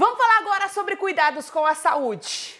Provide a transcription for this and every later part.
Vamos falar agora sobre cuidados com a saúde.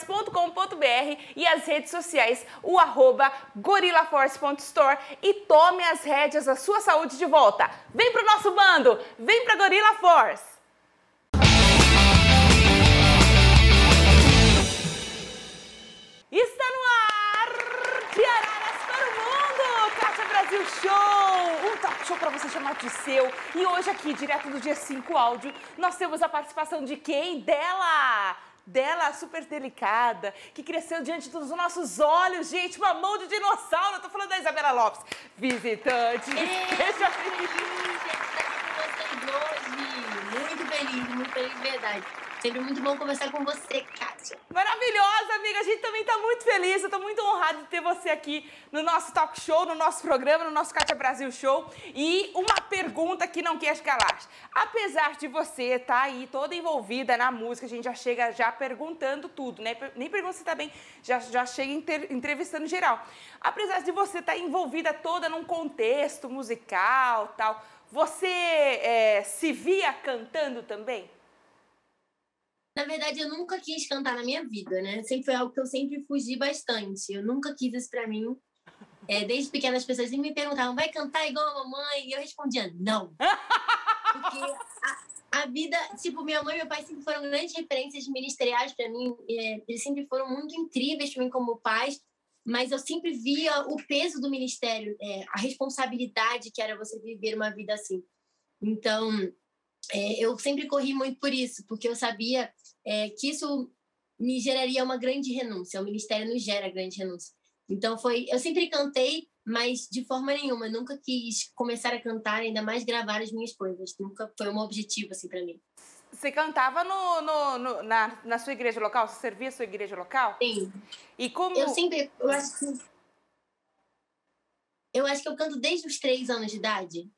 gorillaforce.com.br e as redes sociais, o arroba gorillaforce.store e tome as rédeas da sua saúde de volta. Vem pro nosso bando, vem pra Gorilla Force. Está no ar, Tiararas para o Mundo, Kátia Brasil Show, um talk show para você chamar de seu. E hoje aqui, direto do dia 5 áudio, nós temos a participação de quem? Dela! Dela super delicada, que cresceu diante dos nossos olhos, gente, uma mão de dinossauro. Eu tô falando da Isabela Lopes, visitante. Seja Muito feliz, muito feliz de verdade. Sempre muito bom conversar com você, Kátia. Maravilhosa, amiga. A gente também está muito feliz. Eu estou muito honrada de ter você aqui no nosso talk show, no nosso programa, no nosso Kátia Brasil Show. E uma pergunta que não quer calar. Apesar de você estar tá aí toda envolvida na música, a gente já chega já perguntando tudo, né? Nem pergunta se está bem, já, já chega inter, entrevistando geral. Apesar de você estar tá envolvida toda num contexto musical tal, você é, se via cantando também? Na verdade, eu nunca quis cantar na minha vida, né? Sempre foi algo que eu sempre fugi bastante. Eu nunca quis isso para mim. É, desde pequena as pessoas me perguntavam, vai cantar igual a mamãe? E eu respondia, não. Porque a, a, vida, tipo, minha mãe e meu pai sempre foram grandes referências ministeriais para mim. É, eles sempre foram muito incríveis para mim como pais. Mas eu sempre via o peso do ministério, é, a responsabilidade que era você viver uma vida assim. Então, é, eu sempre corri muito por isso, porque eu sabia é, que isso me geraria uma grande renúncia. O ministério nos gera grande renúncia. Então foi, eu sempre cantei, mas de forma nenhuma, eu nunca quis começar a cantar, ainda mais gravar as minhas coisas. Nunca foi um objetivo assim para mim. Você cantava no, no, no, na, na sua igreja local? Você servia a sua igreja local? Sim. E como? Eu sempre, eu acho que eu acho que eu canto desde os três anos de idade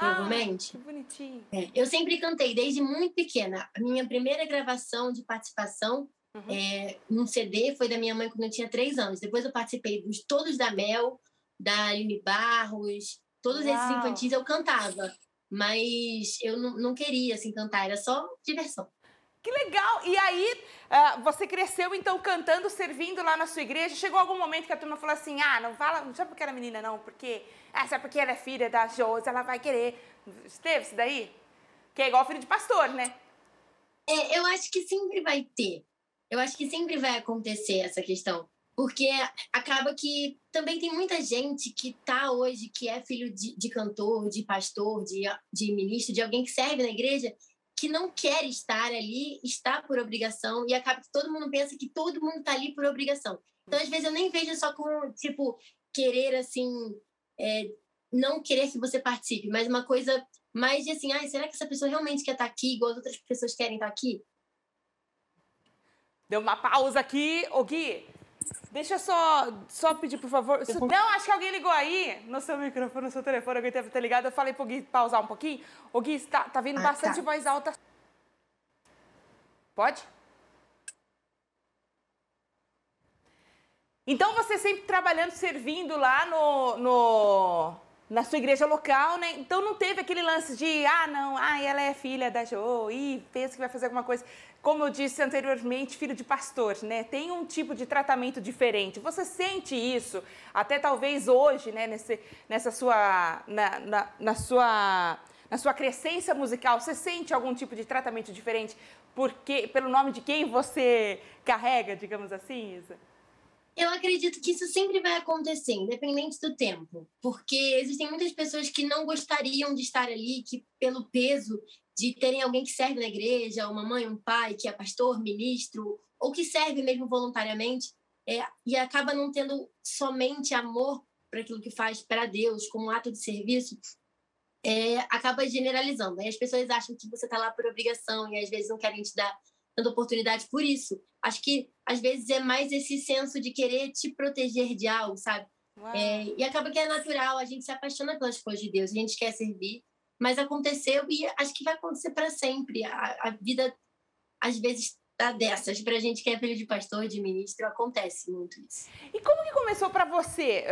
provavelmente. Ah, que bonitinho. É, eu sempre cantei, desde muito pequena. A minha primeira gravação de participação uhum. é, num CD foi da minha mãe quando eu tinha três anos. Depois eu participei dos todos da Mel, da Aline Barros, todos Uau. esses infantis eu cantava. Mas eu não, não queria, assim, cantar. Era só diversão. Que legal! E aí, uh, você cresceu então cantando, servindo lá na sua igreja. Chegou algum momento que a turma falou assim: ah, não fala, não sabe porque era menina, não, porque. Ah, sabe porque ela é filha da Josi, ela vai querer. Teve isso daí? Que é igual filho de pastor, né? É, eu acho que sempre vai ter. Eu acho que sempre vai acontecer essa questão. Porque acaba que também tem muita gente que tá hoje, que é filho de, de cantor, de pastor, de, de ministro, de alguém que serve na igreja, que não quer estar ali, está por obrigação, e acaba que todo mundo pensa que todo mundo está ali por obrigação. Então, às vezes, eu nem vejo só como, tipo, querer, assim, é, não querer que você participe, mas uma coisa mais de assim, ah, será que essa pessoa realmente quer estar aqui, igual as outras pessoas querem estar aqui? Deu uma pausa aqui. Ô, Gui, Deixa eu só, só pedir, por favor. Não, acho que alguém ligou aí no seu microfone, no seu telefone, alguém deve ter ligado. Eu falei pro Gui pausar um pouquinho. O Gui, tá, tá vindo ah, bastante tá. voz alta. Pode? Então você sempre trabalhando, servindo lá no, no, na sua igreja local, né? Então não teve aquele lance de, ah, não, ah, ela é filha da Jo, e pensa que vai fazer alguma coisa como eu disse anteriormente, filho de pastor, né? Tem um tipo de tratamento diferente. Você sente isso, até talvez hoje, né? Nesse, nessa sua, na, na, na sua, na sua crescência musical, você sente algum tipo de tratamento diferente porque, pelo nome de quem você carrega, digamos assim, Isa? Eu acredito que isso sempre vai acontecer, independente do tempo, porque existem muitas pessoas que não gostariam de estar ali, que pelo peso de terem alguém que serve na igreja, uma mãe, um pai que é pastor, ministro, ou que serve mesmo voluntariamente, é, e acaba não tendo somente amor para aquilo que faz para Deus, como um ato de serviço, é, acaba generalizando. Aí as pessoas acham que você está lá por obrigação e às vezes não querem te dar dando oportunidade por isso. Acho que às vezes é mais esse senso de querer te proteger de algo, sabe? É, e acaba que é natural, a gente se apaixona pelas coisas de Deus, a gente quer servir, mas aconteceu e acho que vai acontecer para sempre. A, a, vida, às vezes, tá dessas. Para a gente que é filho de pastor, de ministro, acontece muito isso. E como que começou para você?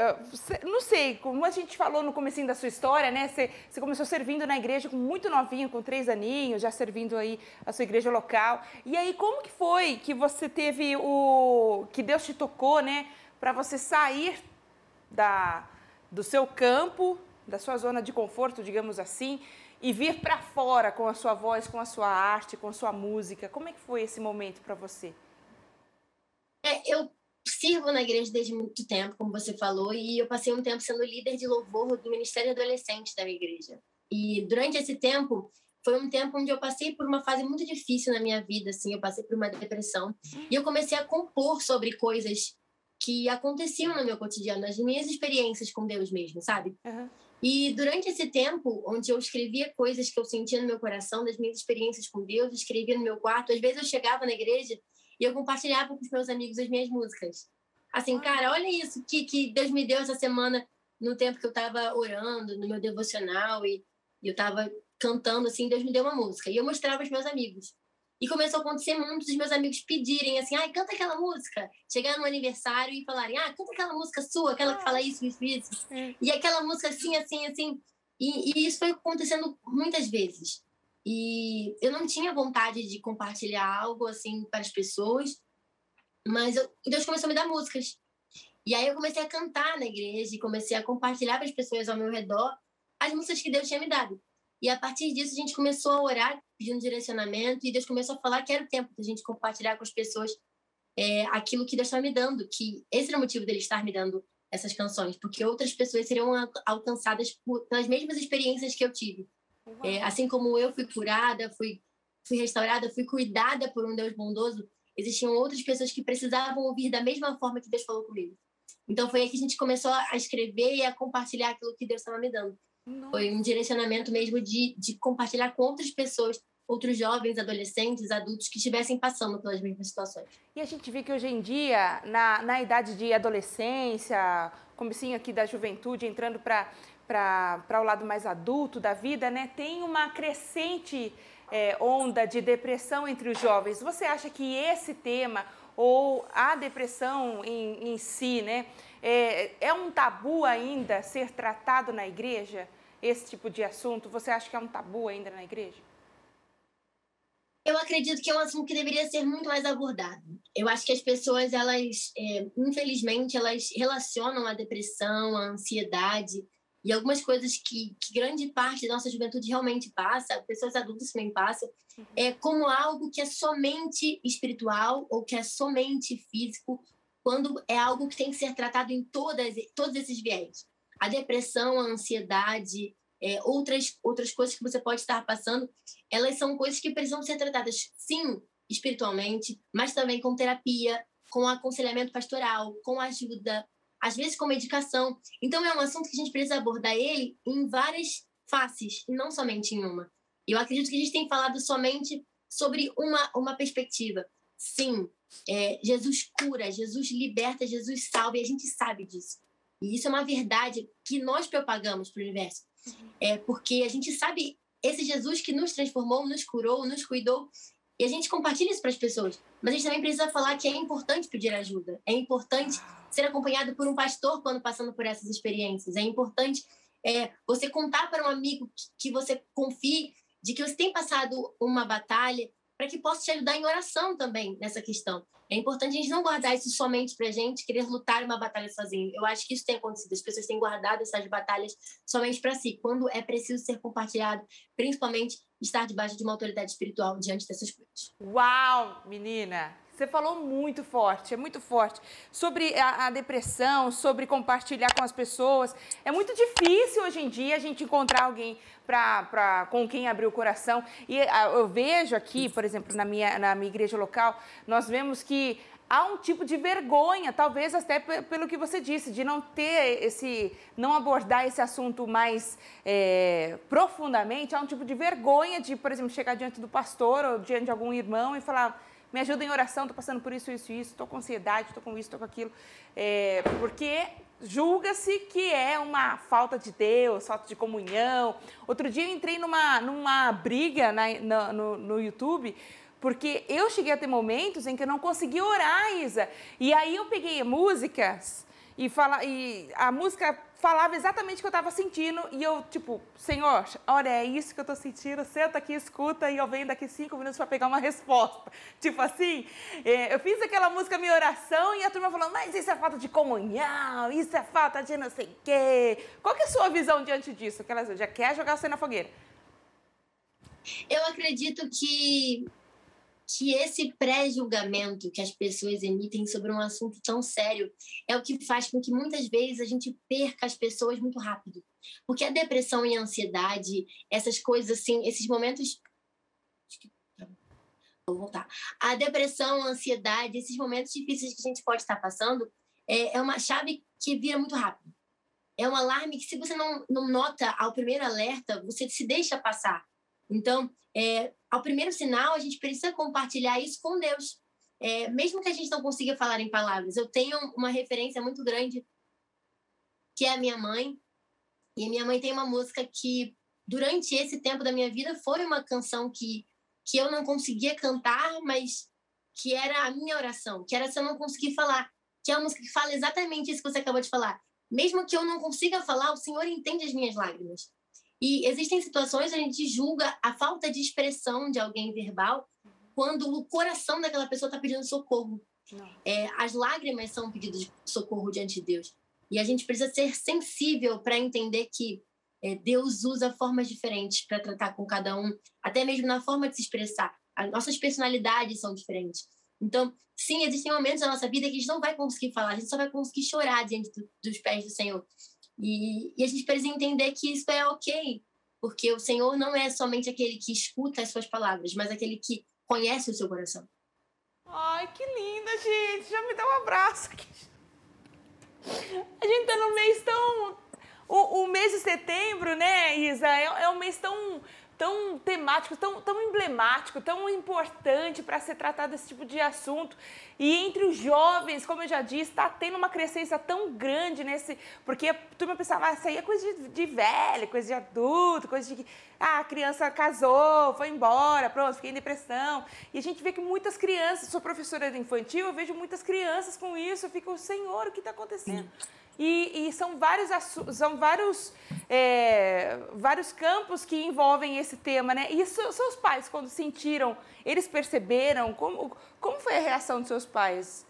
Não sei, como a gente falou no começo da sua história, né? Você, você começou servindo na igreja com muito novinho, com três aninhos, já servindo aí a sua igreja local. E aí, como que foi que você teve o... que Deus te tocou, né? Para você sair da, do seu campo, da sua zona de conforto, digamos assim, e vir para fora com a sua voz, com a sua arte, com a sua música. Como é que foi esse momento para você? É, eu sirvo na igreja desde muito tempo, como você falou, e eu passei um tempo sendo líder de louvor do Ministério Adolescente da minha igreja. E durante esse tempo, foi um tempo onde eu passei por uma fase muito difícil na minha vida, assim, eu passei por uma depressão, e eu comecei a compor sobre coisas que aconteciam no meu cotidiano, as minhas experiências com Deus mesmo, sabe? Uhum. E durante esse tempo, onde eu escrevia coisas que eu sentia no meu coração, das minhas experiências com Deus, escrevia no meu quarto, às vezes eu chegava na igreja e eu compartilhava com os meus amigos as minhas músicas. Assim, cara, olha isso que, que Deus me deu essa semana no tempo que eu estava orando, no meu devocional e, e eu estava cantando, assim, Deus me deu uma música. E eu mostrava aos meus amigos. E começou a acontecer muito dos meus amigos pedirem assim, ai, canta aquela música. Chegar no aniversário e falarem, ah, canta aquela música sua, aquela que fala isso, isso, isso. É. E aquela música assim, assim, assim. E, e, isso foi acontecendo muitas vezes. E eu não tinha vontade de compartilhar algo assim para as pessoas, mas eu, Deus começou a me dar músicas. E aí eu comecei a cantar na igreja e comecei a compartilhar para as pessoas ao meu redor as músicas que Deus tinha me dado. E a partir disso a gente começou a orar pedindo direcionamento e Deus começou a falar que era o tempo da gente compartilhar com as pessoas é, aquilo que Deus estava me dando, que esse era o motivo dele estar me dando essas canções, porque outras pessoas seriam alcançadas por, pelas mesmas experiências que eu tive. É, assim como eu fui curada, fui, fui restaurada, fui cuidada por um Deus bondoso, existiam outras pessoas que precisavam ouvir da mesma forma que Deus falou comigo. Então foi aí que a gente começou a escrever e a compartilhar aquilo que Deus estava me dando. Nossa. Foi um direcionamento mesmo de, de compartilhar com outras pessoas outros jovens, adolescentes, adultos que estivessem passando pelas mesmas situações. E a gente vê que hoje em dia, na, na idade de adolescência, comecinho aqui da juventude, entrando para o lado mais adulto da vida, né, tem uma crescente é, onda de depressão entre os jovens. Você acha que esse tema, ou a depressão em, em si, né, é, é um tabu ainda ser tratado na igreja? Esse tipo de assunto, você acha que é um tabu ainda na igreja? Eu acredito que é um assunto que deveria ser muito mais abordado. Eu acho que as pessoas, elas, é, infelizmente, elas relacionam a depressão, a ansiedade e algumas coisas que, que, grande parte da nossa juventude realmente passa, pessoas adultas também passam, é como algo que é somente espiritual ou que é somente físico, quando é algo que tem que ser tratado em todas, todos esses viés. A depressão, a ansiedade, é, outras, outras coisas que você pode estar passando, elas são coisas que precisam ser tratadas, sim, espiritualmente, mas também com terapia, com aconselhamento pastoral, com ajuda, às vezes com medicação. Então, é um assunto que a gente precisa abordar ele em várias faces, e não somente em uma. Eu acredito que a gente tem falado somente sobre uma, uma perspectiva. Sim, é, Jesus cura, Jesus liberta, Jesus salva, e a gente sabe disso. E isso é uma verdade que nós propagamos para o universo. É porque a gente sabe esse Jesus que nos transformou, nos curou, nos cuidou, e a gente compartilha isso para as pessoas. Mas a gente também precisa falar que é importante pedir ajuda, é importante ser acompanhado por um pastor quando passando por essas experiências, é importante é, você contar para um amigo que você confie de que você tem passado uma batalha para que possa te ajudar em oração também nessa questão. É importante a gente não guardar isso somente para gente querer lutar uma batalha sozinho. Eu acho que isso tem acontecido. As pessoas têm guardado essas batalhas somente para si, quando é preciso ser compartilhado, principalmente estar debaixo de uma autoridade espiritual diante dessas coisas. Uau, menina! Você falou muito forte, é muito forte. Sobre a, a, depressão, sobre compartilhar com as pessoas. É muito difícil hoje em dia a gente encontrar alguém pra, pra, com quem abrir o coração. E a, eu vejo aqui, por exemplo, na minha, na minha igreja local, nós vemos que há um tipo de vergonha, talvez até pelo que você disse, de não ter esse, não abordar esse assunto mais é, profundamente, há um tipo de vergonha de, por exemplo, chegar diante do pastor ou diante de algum irmão e falar me ajuda em oração, estou passando por isso, isso, isso, estou com ansiedade, estou com isso, estou com aquilo. É, porque julga-se que é uma falta de Deus, falta de comunhão. Outro dia eu entrei numa, numa briga na, no, no YouTube, porque eu cheguei a ter momentos em que eu não conseguia orar, Isa. E aí eu peguei músicas e, fala, e a música falava exatamente o que eu estava sentindo e eu, tipo, Senhor, olha, é isso que eu estou sentindo, senta aqui, escuta e eu venho daqui cinco minutos para pegar uma resposta. Tipo assim, é, eu fiz aquela música minha oração e a turma falando, mas isso é falta de comunhão, isso é falta de não sei o quê. Qual que é a sua visão diante disso? Que ela já quer jogar você na fogueira? Eu acredito que que esse pré-julgamento que as pessoas emitem sobre um assunto tão sério é o que faz com que muitas vezes a gente perca as pessoas muito rápido. Porque a depressão e a ansiedade, essas coisas assim, esses momentos. Vou voltar. A depressão, a ansiedade, esses momentos difíceis que a gente pode estar passando, é, é uma chave que vira muito rápido. É um alarme que, se você não, não nota ao primeiro alerta, você se deixa passar. Então, é, ao primeiro sinal, a gente precisa compartilhar isso com Deus. É, mesmo que a gente não consiga falar em palavras. Eu tenho uma referência muito grande, que é a minha mãe. E a minha mãe tem uma música que, durante esse tempo da minha vida, foi uma canção que, que eu não conseguia cantar, mas que era a minha oração, que era se eu não conseguir falar. Que é uma música que fala exatamente isso que você acabou de falar. Mesmo que eu não consiga falar, o Senhor entende as minhas lágrimas. E existem situações onde a gente julga a falta de expressão de alguém verbal quando o coração daquela pessoa está pedindo socorro. É, as lágrimas são pedidos de socorro diante de Deus. E a gente precisa ser sensível para entender que é, Deus usa formas diferentes para tratar com cada um, até mesmo na forma de se expressar. As nossas personalidades são diferentes. Então, sim, existem momentos da nossa vida que a gente não vai conseguir falar, a gente só vai conseguir chorar diante do, dos pés do Senhor. E, e a gente precisa entender que isso é ok, porque o Senhor não é somente aquele que escuta as suas palavras, mas aquele que conhece o seu coração. Ai, que linda, gente! Já me dá um abraço aqui. A gente tá no mês tão. O, o mês de setembro, né, Isa? É, é um mês tão tão temático, tão, tão emblemático, tão importante para ser tratado esse tipo de assunto. E entre os jovens, como eu já disse, está tendo uma crescência tão grande nesse. Porque a turma pensava, ah, isso aí é coisa de, de velho, coisa de adulto, coisa de. Ah, a criança casou, foi embora, pronto, fiquei em depressão. E a gente vê que muitas crianças, sou professora infantil, eu vejo muitas crianças com isso, eu fico, Senhor, o que está acontecendo? E, e, são vários, são vários, é, vários campos que envolvem esse tema, né? E seus pais, quando sentiram, eles perceberam? Como, como foi a reação dos seus pais?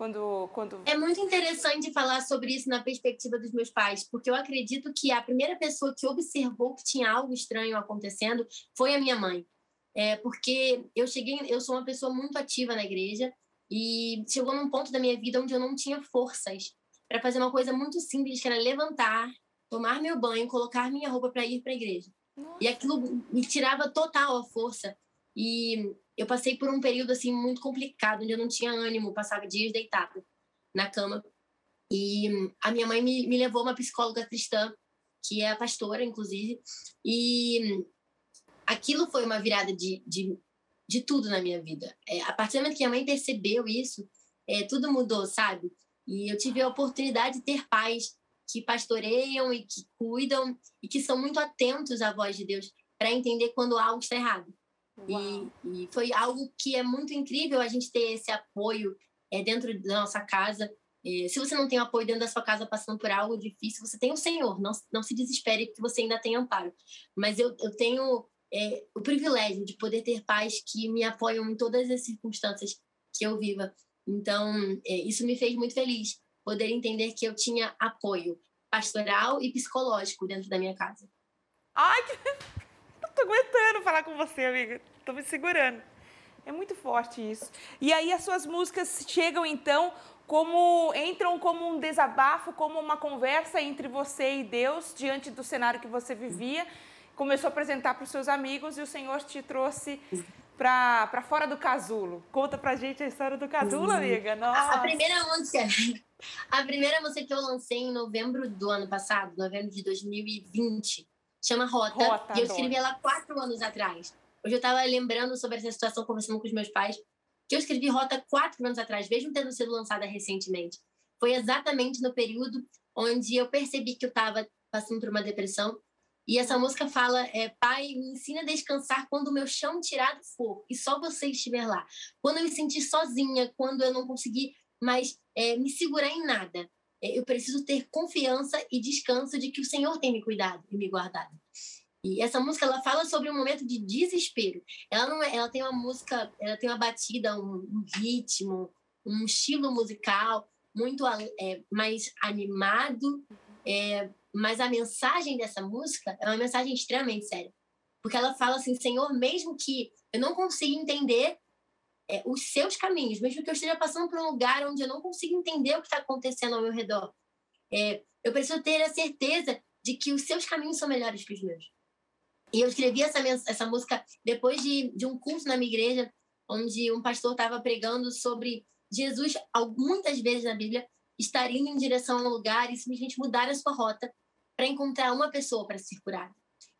Quando, quando... É muito interessante falar sobre isso na perspectiva dos meus pais, porque eu acredito que a primeira pessoa que observou que tinha algo estranho acontecendo foi a minha mãe. É, porque eu cheguei, eu sou uma pessoa muito ativa na igreja e chegou num ponto da minha vida onde eu não tinha forças para fazer uma coisa muito simples, que era levantar, tomar meu banho, colocar minha roupa para ir para a igreja. Nossa. E aquilo me tirava total a força. E eu passei por um período assim muito complicado, onde eu não tinha ânimo, passava dias deitada na cama. E a minha mãe me, me levou uma psicóloga cristã, que é a pastora, inclusive, e aquilo foi uma virada de, de, de tudo na minha vida. É, a partir do momento que minha mãe percebeu isso, é, tudo mudou, sabe? E eu tive a oportunidade de ter pais que pastoreiam e que cuidam e que são muito atentos à voz de Deus para entender quando algo está errado. E, e, foi algo que é muito incrível a gente ter esse apoio é, dentro da nossa casa. É, se você não tem apoio dentro da sua casa passando por algo difícil, você tem o Senhor. Não, não se desespere que você ainda tem amparo. Mas eu, eu tenho é, o privilégio de poder ter pais que me apoiam em todas as circunstâncias que eu viva. Então, é, isso me fez muito feliz, poder entender que eu tinha apoio pastoral e psicológico dentro da minha casa. Ai, que... não tô aguentando falar com você, amiga. Tô me segurando. É muito forte isso. E aí as suas músicas chegam então como entram como um desabafo, como uma conversa entre você e Deus diante do cenário que você vivia. Começou a apresentar para os seus amigos e o Senhor te trouxe para fora do casulo. Conta pra gente a história do casulo, uhum. amiga. Nossa. A, a, primeira música, a primeira música que eu lancei em novembro do ano passado, novembro de 2020, chama Rota. Rota e eu escrevi ela quatro anos atrás. Hoje eu estava lembrando sobre essa situação, conversando com os meus pais, que eu escrevi Rota quatro anos atrás, mesmo tendo sido lançada recentemente. Foi exatamente no período onde eu percebi que eu estava passando por uma depressão. E essa música fala: é, Pai, me ensina a descansar quando o meu chão tirado for e só você estiver lá. Quando eu me sentir sozinha, quando eu não conseguir mais é, me segurar em nada. É, eu preciso ter confiança e descanso de que o Senhor tem me cuidado e me guardado. E essa música ela fala sobre um momento de desespero. Ela não é, ela tem uma música, ela tem uma batida, um, um ritmo, um estilo musical muito é, mais animado, é, mas a mensagem dessa música é uma mensagem extremamente séria, porque ela fala assim, Senhor, mesmo que eu não consiga entender é, os seus caminhos, mesmo que eu esteja passando por um lugar onde eu não consigo entender o que está acontecendo ao meu redor, é, eu preciso ter a certeza de que os seus caminhos são melhores que os meus. E eu escrevi essa, essa música depois de, de um curso na minha igreja, onde um pastor estava pregando sobre Jesus, muitas vezes na Bíblia, estar indo em direção a um lugar e simplesmente mudar a sua rota para encontrar uma pessoa para ser curada,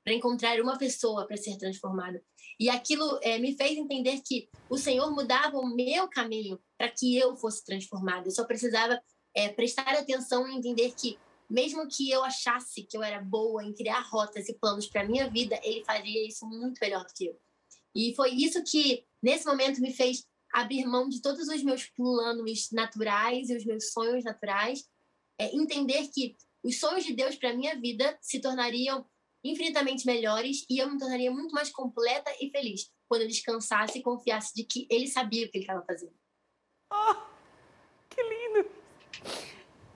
para encontrar uma pessoa para ser transformada. E aquilo é, me fez entender que o Senhor mudava o meu caminho para que eu fosse transformada. Eu só precisava é, prestar atenção e entender que mesmo que eu achasse que eu era boa em criar rotas e planos para minha vida, ele fazia isso muito melhor do que eu. E foi isso que, nesse momento, me fez abrir mão de todos os meus planos naturais e os meus sonhos naturais, é entender que os sonhos de Deus para minha vida se tornariam infinitamente melhores e eu me tornaria muito mais completa e feliz quando eu descansasse e confiasse de que ele sabia o que ele estava fazendo. Oh, que lindo!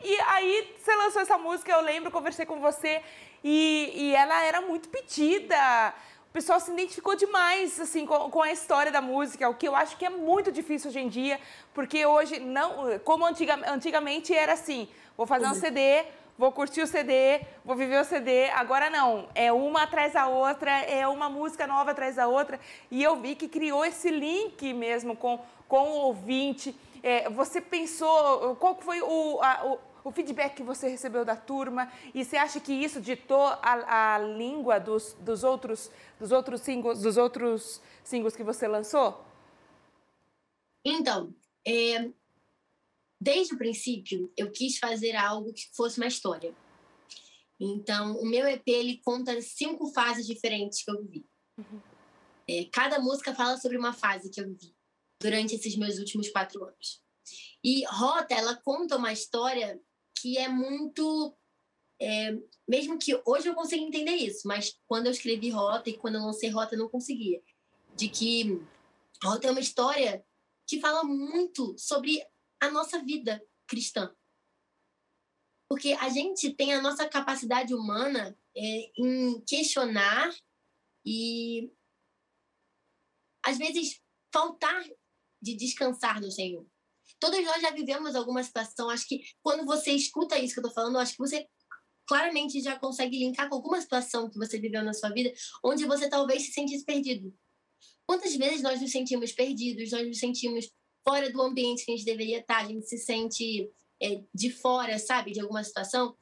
E aí você lançou essa música, eu lembro, conversei com você e, e ela era muito pedida. O pessoal se identificou demais assim com, com, a história da música, o que eu acho que é muito difícil hoje em dia, porque hoje não, como antiga, antigamente era assim, vou fazer um uhum. CD, vou curtir o CD, vou viver o CD. Agora não, é uma atrás da outra, é uma música nova atrás da outra. E eu vi que criou esse link mesmo com, com o ouvinte. É, você pensou, qual foi o, a, o o feedback que você recebeu da turma e você acha que isso ditou a, a língua dos, dos outros dos outros singles dos outros singles que você lançou? Então, é, desde o princípio eu quis fazer algo que fosse uma história. Então, o meu EP ele conta cinco fases diferentes que eu vivi. Uhum. É, cada música fala sobre uma fase que eu vivi durante esses meus últimos quatro anos. E Rota, ela conta uma história que é muito. É, mesmo que hoje eu consiga entender isso, mas quando eu escrevi Rota e quando eu lancei Rota eu não conseguia. De que Rota é uma história que fala muito sobre a nossa vida cristã. Porque a gente tem a nossa capacidade humana é, em questionar e, às vezes, faltar de descansar no Senhor. Todos nós já vivemos alguma situação. Acho que quando você escuta isso que eu tô falando, acho que você claramente já consegue linkar com alguma situação que você viveu na sua vida, onde você talvez se sentisse perdido. Quantas vezes nós nos sentimos perdidos, nós nos sentimos fora do ambiente que a gente deveria estar, a gente se sente é, de fora, sabe, de alguma situação.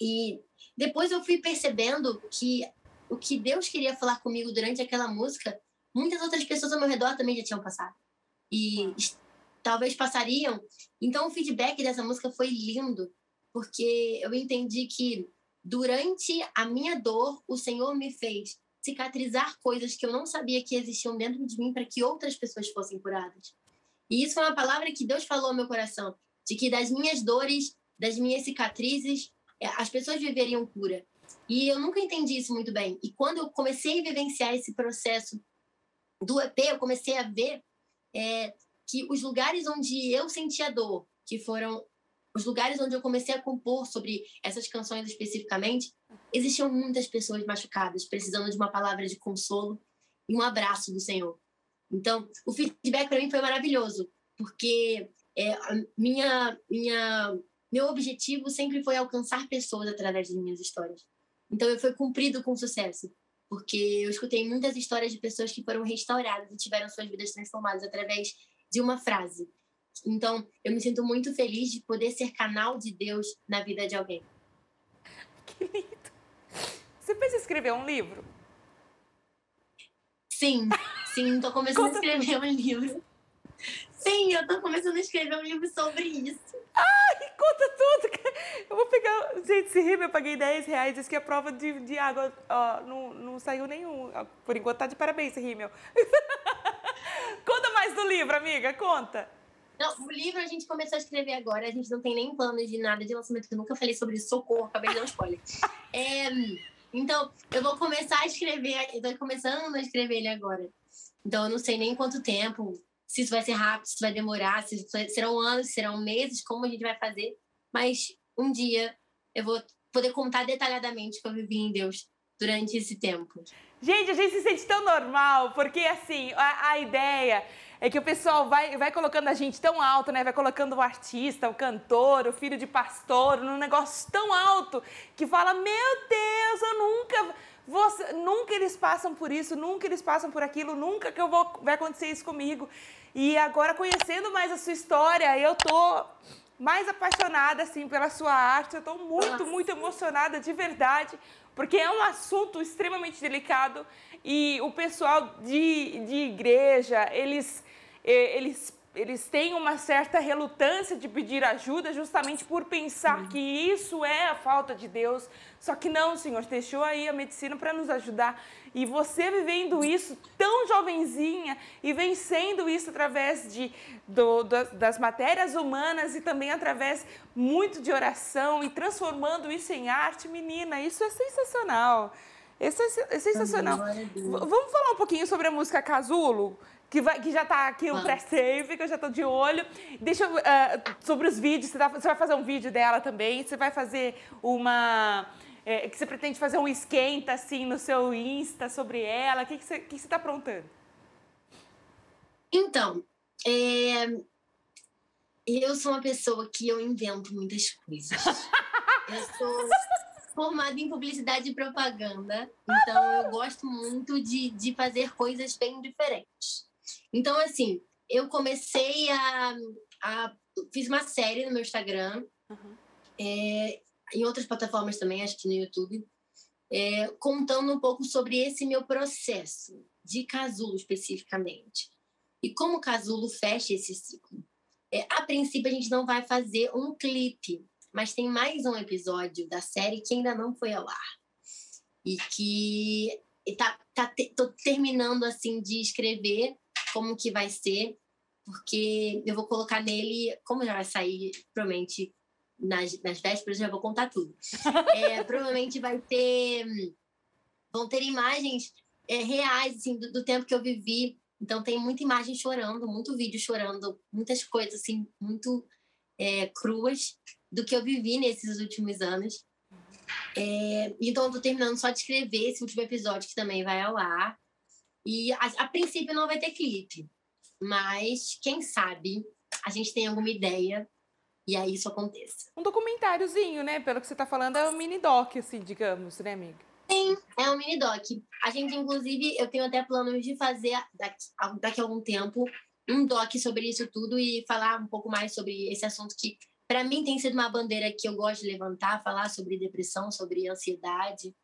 E depois eu fui percebendo que o que Deus queria falar comigo durante aquela música, muitas outras pessoas ao meu redor também já tinham passado. E talvez passariam. Então, o feedback dessa música foi lindo, porque eu entendi que durante a minha dor, o Senhor me fez cicatrizar coisas que eu não sabia que existiam dentro de mim para que outras pessoas fossem curadas. E isso foi uma palavra que Deus falou ao meu coração, de que das minhas dores, das minhas cicatrizes, é, as pessoas viveriam cura. E eu nunca entendi isso muito bem. E quando eu comecei a vivenciar esse processo do EP, eu comecei a ver é, que os lugares onde eu sentia dor, que foram os lugares onde eu comecei a compor sobre essas canções especificamente, existiam muitas pessoas machucadas, precisando de uma palavra de consolo e um abraço do Senhor. Então, o feedback para mim foi maravilhoso, porque é, minha, minha, meu objetivo sempre foi alcançar pessoas através das minhas histórias. Então, eu fui cumprido com sucesso, porque eu escutei muitas histórias de pessoas que foram restauradas e tiveram suas vidas transformadas através de uma frase. Então, eu me sinto muito feliz de poder ser canal de Deus na vida de alguém. Que lindo! Você pensa em escrever um livro? Sim, sim, estou começando a escrever um livro. Sim, eu tô começando a escrever um livro sobre isso. Ai, conta tudo. Eu vou pegar. Gente, esse rímel eu paguei 10 reais. Diz que a prova de, de água ó, não, não saiu nenhum. Por enquanto tá de parabéns rímel. Mais do livro, amiga, conta. Não, o livro a gente começou a escrever agora. A gente não tem nem plano de nada de lançamento. Eu nunca falei sobre isso. Socorro, acabei de dar um spoiler. É, então, eu vou começar a escrever. Eu tô começando a escrever ele agora. Então, eu não sei nem quanto tempo se isso vai ser rápido, se isso vai demorar, se serão anos, serão meses, como a gente vai fazer. Mas um dia eu vou poder contar detalhadamente o que eu vivi em Deus durante esse tempo. Gente, a gente se sente tão normal, porque assim, a, a ideia é que o pessoal vai, vai colocando a gente tão alto, né? Vai colocando o artista, o cantor, o filho de pastor, num negócio tão alto que fala: Meu Deus, eu nunca. Você, nunca eles passam por isso, nunca eles passam por aquilo, nunca que eu vou vai acontecer isso comigo. E agora conhecendo mais a sua história, eu tô mais apaixonada assim pela sua arte. Eu tô muito, Nossa. muito emocionada de verdade, porque é um assunto extremamente delicado e o pessoal de, de igreja, eles eles eles têm uma certa relutância de pedir ajuda justamente por pensar que isso é a falta de Deus. Só que não, Senhor, deixou aí a medicina para nos ajudar. E você vivendo isso tão jovenzinha e vencendo isso através de, do, das matérias humanas e também através muito de oração e transformando isso em arte, menina, isso é sensacional. Isso é, é sensacional. Vamos falar um pouquinho sobre a música Casulo? Que, vai, que já está aqui o pré-save, que eu já estou de olho. Deixa eu, uh, sobre os vídeos, você, tá, você, vai fazer um vídeo dela também, você vai fazer uma... É, que você pretende fazer um esquenta, assim, no seu Insta sobre ela, o que, que você está tá aprontando? Então, é, eu sou uma pessoa que eu invento muitas coisas. eu sou formada em publicidade e propaganda, então eu gosto muito de, de fazer coisas bem diferentes. Então, assim, eu comecei a, a fiz uma série no meu Instagram, uhum. é, em outras plataformas também, acho que no YouTube, é, contando um pouco sobre esse meu processo de casulo especificamente. E como o casulo fecha esse ciclo. É, a princípio, a gente não vai fazer um clipe, mas tem mais um episódio da série que ainda não foi ao ar. E que tá, tá te, tô terminando assim de escrever como que vai ser, porque eu vou colocar nele, como já vai sair, provavelmente, nas, nas vésperas, já vou contar tudo. É, provavelmente vai ter. Vão ter imagens é, reais, assim, do, do, tempo que eu vivi. Então, tem muita imagem chorando, muito vídeo chorando, muitas coisas, assim, muito é, cruas do que eu vivi nesses últimos anos. É, então, eu tô terminando só de escrever esse último episódio, que também vai ao ar. E a, a princípio não vai ter clipe, mas quem sabe a gente tem alguma ideia e aí isso aconteça. Um documentáriozinho, né? Pelo que você está falando, é um mini doc, assim, digamos, né, amiga? Sim, é um mini doc. A gente, inclusive, eu tenho até planos de fazer daqui, daqui a algum tempo um doc sobre isso tudo e falar um pouco mais sobre esse assunto que, para mim, tem sido uma bandeira que eu gosto de levantar, falar sobre depressão, sobre ansiedade,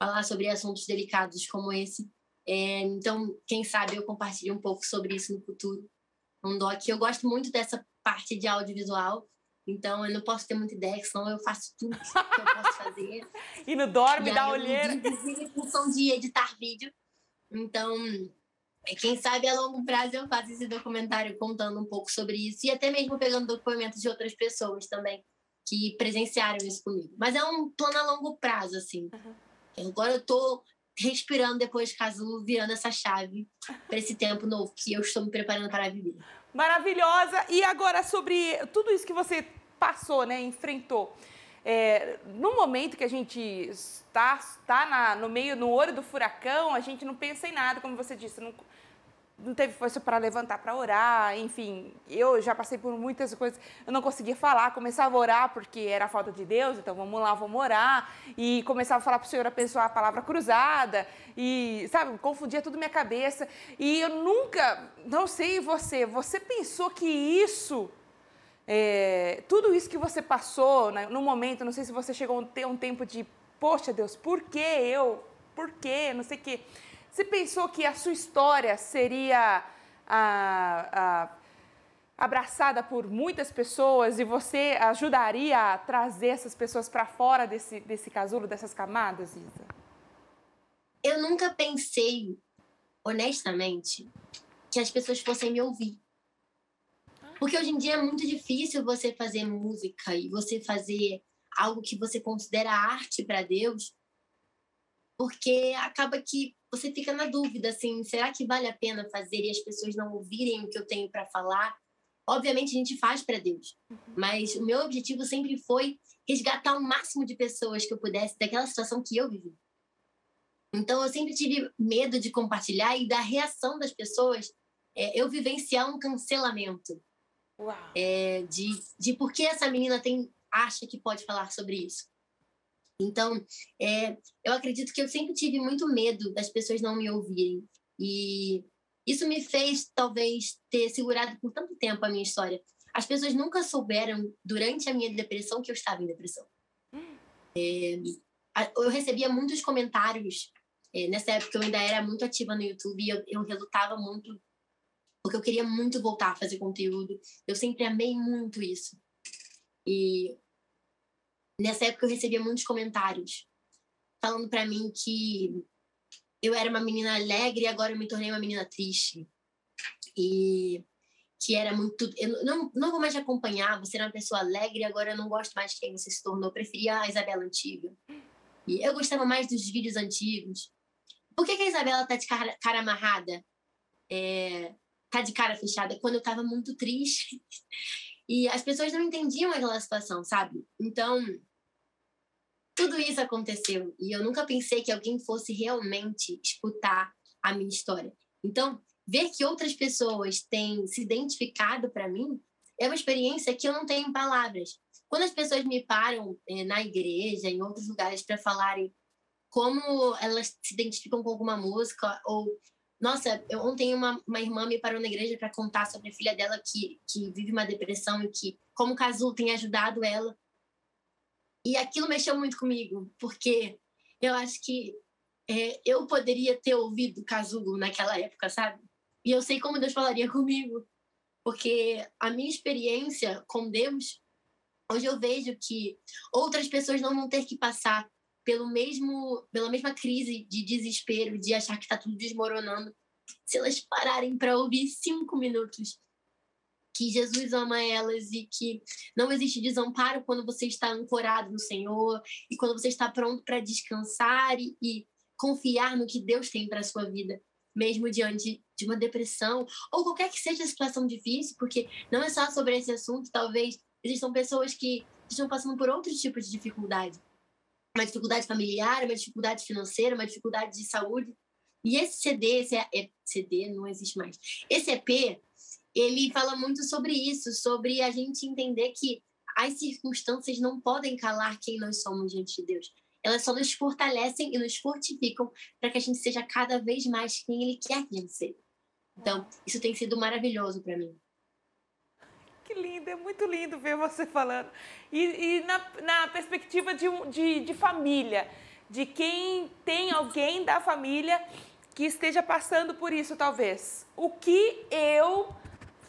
falar sobre assuntos delicados como esse. É, então, quem sabe eu compartilhe um pouco sobre isso no futuro. Um doc. Eu gosto muito dessa parte de audiovisual. Então, eu não posso ter muita ideia, senão eu faço tudo que eu posso fazer. e no dorme, dá olheira. Inclusive, função de editar vídeo. Então, é, quem sabe a longo prazo eu faço esse documentário contando um pouco sobre isso. E até mesmo pegando documentos de outras pessoas também que presenciaram isso comigo. Mas é um plano a longo prazo, assim. Uhum. Agora eu tô respirando depois de Casulo, virando essa chave para esse tempo novo que eu estou me preparando para viver. Maravilhosa! E agora sobre tudo isso que você passou, né, enfrentou. É, no momento que a gente está, na, no meio, no olho do furacão, a gente não pensa em nada, como você disse, não, não teve força para levantar para orar, enfim, eu já passei por muitas coisas, eu não conseguia falar, começava a orar porque era falta de Deus, então vamos lá, vamos orar, e começava a falar para o Senhor abençoar a palavra cruzada, e, sabe, confundia tudo minha cabeça, e eu nunca, não sei você, você pensou que isso, é, tudo isso que você passou né, no momento, não sei se você chegou a ter um tempo de, poxa Deus, por que eu, por que, não sei o quê, você pensou que a sua história seria a, a abraçada por muitas pessoas e você ajudaria a trazer essas pessoas para fora desse, desse casulo, dessas camadas, Isa? Eu nunca pensei, honestamente, que as pessoas fossem me ouvir. Porque hoje em dia é muito difícil você fazer música e você fazer algo que você considera arte para Deus, porque acaba que você fica na dúvida assim, será que vale a pena fazer e as pessoas não ouvirem o que eu tenho para falar? Obviamente a gente faz para Deus, mas o meu objetivo sempre foi resgatar o máximo de pessoas que eu pudesse daquela situação que eu vivi. Então eu sempre tive medo de compartilhar e da reação das pessoas, é, eu vivenciar um cancelamento. É, de, de por que essa menina tem acha que pode falar sobre isso. Então, é, eu acredito que eu sempre tive muito medo das pessoas não me ouvirem. E isso me fez, talvez, ter segurado por tanto tempo a minha história. As pessoas nunca souberam, durante a minha depressão, que eu estava em depressão. É, eu recebia muitos comentários. É, nessa época, eu ainda era muito ativa no YouTube e eu, eu relutava muito, porque eu queria muito voltar a fazer conteúdo. Eu sempre amei muito isso. E nessa época eu recebia muitos comentários falando para mim que eu era uma menina alegre e agora eu me tornei uma menina triste. E que era muito. Eu não, não vou mais te acompanhar, você era uma pessoa alegre e agora eu não gosto mais de quem você se tornou. Eu preferia a Isabela antiga. E eu gostava mais dos vídeos antigos. Por que, que a Isabela tá de cara, cara amarrada? É, tá de cara fechada? Quando eu tava muito triste. E as pessoas não entendiam aquela situação, sabe? Então, tudo isso aconteceu e eu nunca pensei que alguém fosse realmente escutar a minha história. Então, ver que outras pessoas têm se identificado para mim é uma experiência que eu não tenho palavras. Quando as pessoas me param é, na igreja, em outros lugares, para falarem como elas se identificam com alguma música ou nossa, eu, ontem uma, uma irmã me parou na igreja para contar sobre a filha dela que, que vive uma depressão e que, como o Casu tem ajudado ela. E aquilo mexeu muito comigo, porque eu acho que é, eu poderia ter ouvido Casulo naquela época, sabe? E eu sei como Deus falaria comigo, porque a minha experiência com Deus, hoje eu vejo que outras pessoas não vão ter que passar pelo mesmo, pela mesma crise de desespero, de achar que está tudo desmoronando, se elas pararem para ouvir cinco minutos que Jesus ama elas e que não existe desamparo quando você está ancorado no Senhor e quando você está pronto para descansar e, e, confiar no que Deus tem para sua vida, mesmo diante de uma depressão ou qualquer que seja a situação difícil, porque não é só sobre esse assunto, talvez existam pessoas que estão passando por outros tipos de dificuldade uma dificuldade familiar, uma dificuldade financeira, uma dificuldade de saúde. E esse CD, esse CD não existe mais. Esse EP, ele fala muito sobre isso, sobre a gente entender que as circunstâncias não podem calar quem nós somos diante de Deus. Elas só nos fortalecem e nos fortificam para que a gente seja cada vez mais quem Ele quer que a gente seja. Então, isso tem sido maravilhoso para mim que lindo, é muito lindo ver você falando. E, e na, na, perspectiva de, de, de família, de quem tem alguém da família que esteja passando por isso, talvez. O que eu,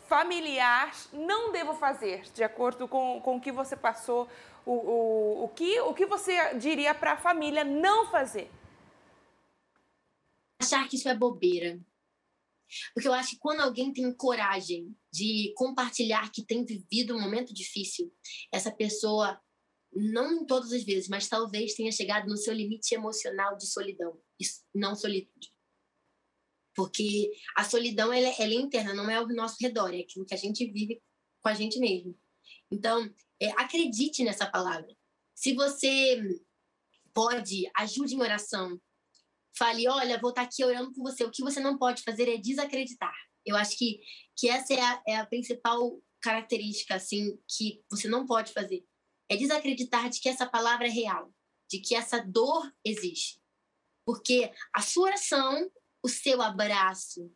familiar, não devo fazer, de acordo com, com o que você passou, o, o, o, que, o que você diria para a família não fazer? Achar que isso é bobeira. Porque eu acho que quando alguém tem coragem de compartilhar que tem vivido um momento difícil, essa pessoa, não em todas as vezes, mas talvez tenha chegado no seu limite emocional de solidão, não solitude. Porque a solidão ela, ela é interna, não é ao nosso redor, é aquilo que a gente vive com a gente mesmo. Então, é, acredite nessa palavra. Se você pode, ajude em oração, fale, olha, vou estar aqui orando por você. O que você não pode fazer é desacreditar. Eu acho que, que essa é a, é a principal característica, assim, que você não pode fazer. É desacreditar de que essa palavra é real, de que essa dor existe. Porque a sua oração, o seu abraço,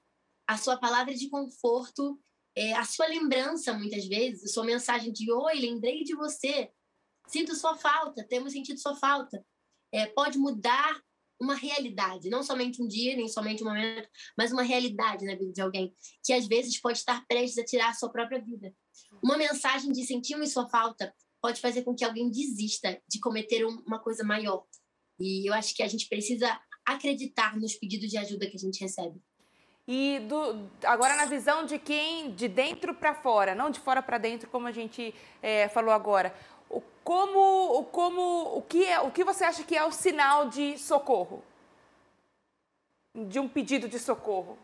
a sua palavra de conforto, é, a sua lembrança, muitas vezes, a sua mensagem de oi, lembrei de você, sinto sua falta, temos sentido sua falta, é, pode mudar uma realidade, não somente um dia, nem somente um momento, mas uma realidade na vida de alguém que às vezes pode estar prestes a tirar a sua própria vida. Uma mensagem de sentimos sua falta pode fazer com que alguém desista de cometer uma coisa maior. E eu acho que a gente precisa acreditar nos pedidos de ajuda que a gente recebe. E do, agora na visão de quem de dentro para fora, não de fora para dentro, como a gente é, falou agora. Como, como, o que é, o que você acha que é o sinal de socorro? De um pedido de socorro?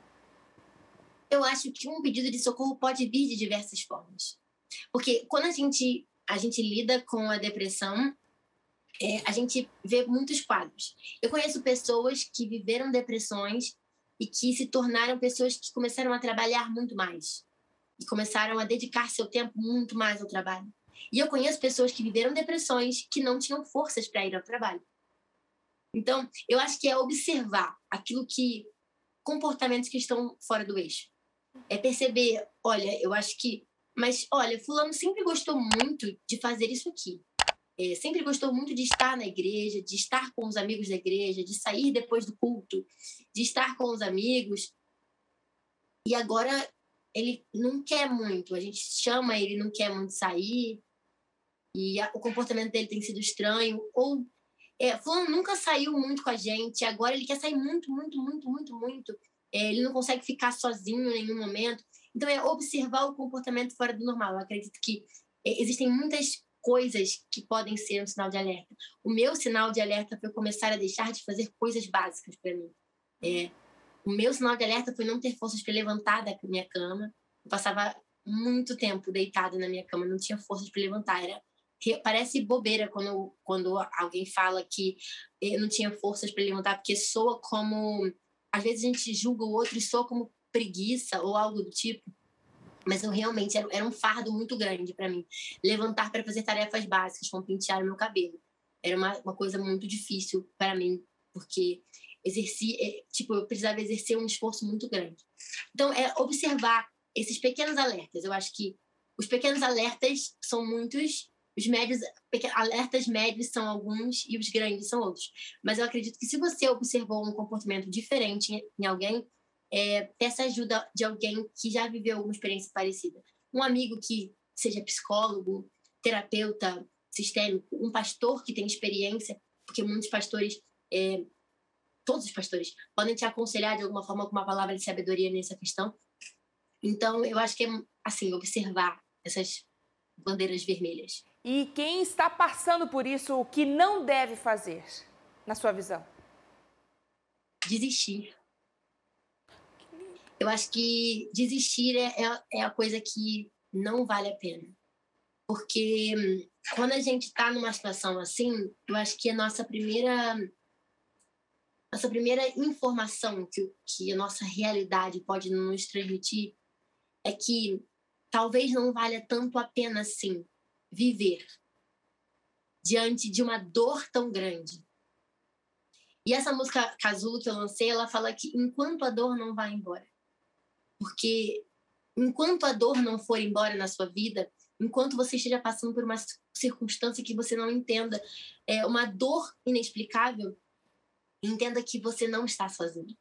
Eu acho que um pedido de socorro pode vir de diversas formas. Porque quando a gente, a gente lida com a depressão, é, a gente vê muitos quadros. Eu conheço pessoas que viveram depressões e que se tornaram pessoas que começaram a trabalhar muito mais e começaram a dedicar seu tempo muito mais ao trabalho. E eu conheço pessoas que viveram depressões que não tinham forças para ir ao trabalho. Então, eu acho que é observar aquilo que comportamentos que estão fora do eixo. É perceber, olha, eu acho que, mas olha, fulano sempre gostou muito de fazer isso aqui. É, sempre gostou muito de estar na igreja, de estar com os amigos da igreja, de sair depois do culto, de estar com os amigos. E agora ele não quer muito. A gente chama ele, não quer muito sair e a, o comportamento dele tem sido estranho, ou é, fulano nunca saiu muito com a gente, agora ele quer sair muito, muito, muito, muito, muito. É, ele não consegue ficar sozinho em nenhum momento. Então, é observar o comportamento fora do normal. Eu acredito que é, existem muitas coisas que podem ser um sinal de alerta. O meu sinal de alerta foi começar a deixar de fazer coisas básicas para mim. É, o meu sinal de alerta foi não ter forças para levantar da minha cama. Eu passava muito tempo deitada na minha cama, não tinha forças para levantar. Era parece bobeira quando, quando alguém fala que eu não tinha forças para levantar, porque soa como. Às vezes a gente julga o outro e soa como preguiça ou algo do tipo. Mas eu realmente era, era um fardo muito grande para mim. Levantar para fazer tarefas básicas, como pentear o meu cabelo. Era uma, uma coisa muito difícil para mim, porque exerci, é, tipo, eu precisava exercer um esforço muito grande. Então, é observar esses pequenos alertas. Eu acho que os pequenos alertas são muitos os médios, alertas médios são alguns e os grandes são outros. Mas eu acredito que se você observou um comportamento diferente em alguém, é, peça ajuda de alguém que já viveu alguma experiência parecida. Um amigo que seja psicólogo, terapeuta sistêmico, um pastor que tem experiência, porque muitos pastores, é, todos os pastores, podem te aconselhar de alguma forma com uma palavra de sabedoria nessa questão. Então, eu acho que é, assim, observar essas bandeiras vermelhas. E quem está passando por isso, o que não deve fazer, na sua visão? Desistir. Eu acho que desistir é, é, é a coisa que não vale a pena. Porque hum, quando a gente está numa situação assim, eu acho que a nossa primeira nossa primeira informação que, que a nossa realidade pode nos transmitir é que talvez não valha tanto a pena assim viver diante de uma dor tão grande. E essa música Casulo que eu lancei, ela fala que enquanto a dor não vai embora. Porque enquanto a dor não for embora na sua vida, enquanto você esteja passando por uma circunstância que você não entenda, é uma dor inexplicável, entenda que você não está sozinho.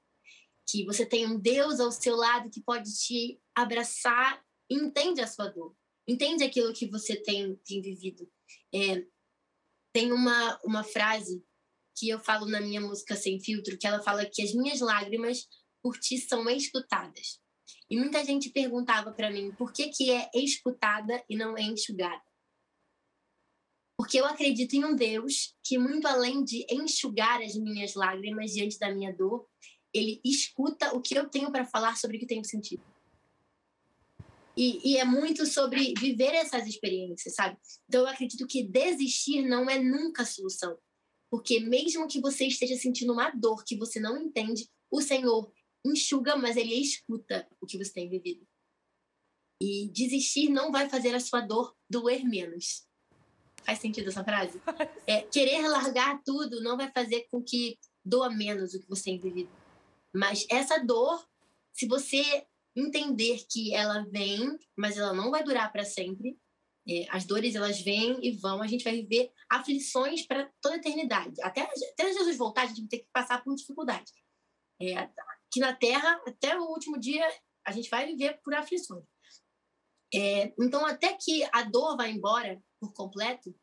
Que você tem um Deus ao seu lado que pode te abraçar entende a sua dor entende aquilo que você tem, tem vivido. É, tem uma, uma frase que eu falo na minha música Sem Filtro, que ela fala que as minhas lágrimas por ti são escutadas. E muita gente perguntava para mim por que, que é escutada e não é enxugada. Porque eu acredito em um Deus que, muito além de enxugar as minhas lágrimas diante da minha dor, ele escuta o que eu tenho para falar sobre o que tenho sentido. E, e, é muito sobre viver essas experiências, sabe? Então, eu acredito que desistir não é nunca a solução. Porque mesmo que você esteja sentindo uma dor que você não entende, o Senhor enxuga, mas Ele escuta o que você tem vivido. E desistir não vai fazer a sua dor doer menos. Faz sentido essa frase? É, querer largar tudo não vai fazer com que doa menos o que você tem vivido. Mas essa dor, se você entender que ela vem, mas ela não vai durar para sempre. É, as dores elas vêm e vão, a gente vai viver aflições para toda a eternidade. Até, até Jesus voltar, a gente vai ter que passar por dificuldade. É, aqui na Terra, até o último dia, a gente vai viver por aflições. É, então, até que a dor vá embora por completo,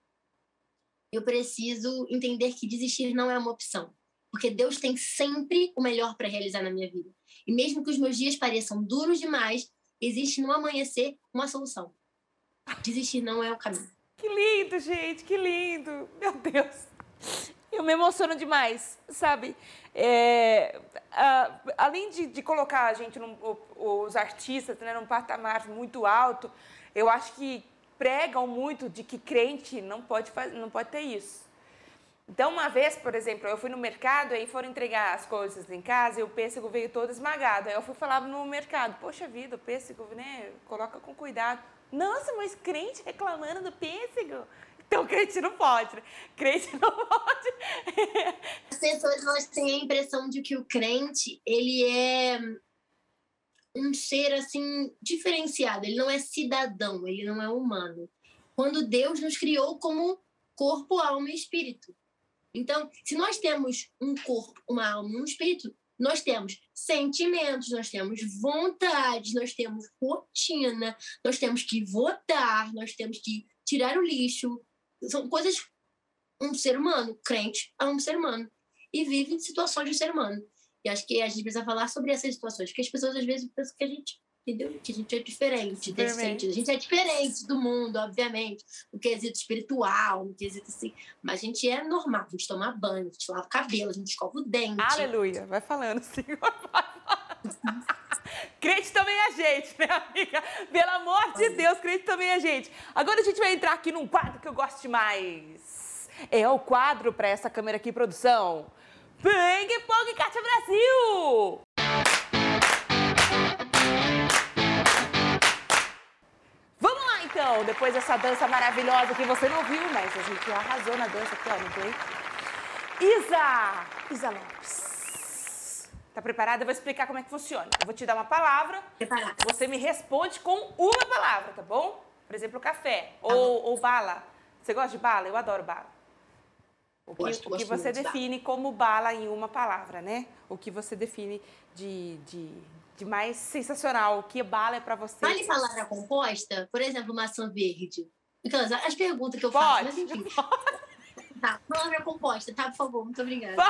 eu preciso entender que desistir não é uma opção. Porque Deus tem sempre o melhor para realizar na minha vida. E mesmo que os meus dias pareçam duros demais, existe no amanhecer uma solução. Desistir não é o caminho. Que lindo, gente, que lindo. Meu Deus. Eu me emociono demais, sabe? É, a, além de, de, colocar a gente, num, os artistas, né, num patamar muito alto, eu acho que pregam muito de que crente não pode, não pode ter isso. Então, uma vez, por exemplo, eu fui no mercado e foram entregar as coisas em casa e o pêssego veio todo esmagado. Aí eu fui falar no mercado, poxa vida, o pêssego, né, coloca com cuidado. Nossa, mas crente reclamando do pêssego? Então, crente não pode, né? Crente não pode. As pessoas elas têm a impressão de que o crente, ele é um ser, assim, diferenciado. Ele não é cidadão, ele não é humano. Quando Deus nos criou como corpo, alma e espírito. Então, se nós temos um corpo, uma alma um espírito, nós temos sentimentos, nós temos vontades, nós temos rotina, nós temos que votar, nós temos que tirar o lixo. São coisas. Um ser humano, crente, é um ser humano. E vive em situações de ser humano. E acho que a gente precisa falar sobre essas situações, porque as pessoas às vezes pensam que a gente entendeu? Que a gente é diferente desse sentido. A gente é diferente do mundo, obviamente, no quesito espiritual, no quesito assim. Mas a gente é normal, a gente toma banho, a gente lava o cabelo, a gente escova o dente. Aleluia, vai falando, Senhor. crente também é gente, né, amiga? Pelo amor de Deus, crente também é gente. Agora a gente vai entrar aqui num quadro que eu gosto demais. É o quadro para essa câmera aqui, produção. Ping Pong Kátia Brasil! então, depois dessa dança maravilhosa que você não viu, mas a gente arrasou na dança aqui, ó, no play. Isa! Isa Lopes. Tá preparada? Eu vou explicar como é que funciona. Eu vou te dar uma palavra. Preparada. Você me responde com uma palavra, tá bom? Por exemplo, café tá ou, ou, bala. Você gosta de bala? Eu adoro bala. O que, gosto, o que você define como bala em uma palavra, né? O que você define de, de, de mais sensacional? O que bala é para você? Vale palavra composta? Por exemplo, maçã verde. Aquelas, as perguntas que eu faço, Pode. mas enfim. Tá, palavra composta, tá? Por favor, muito obrigada.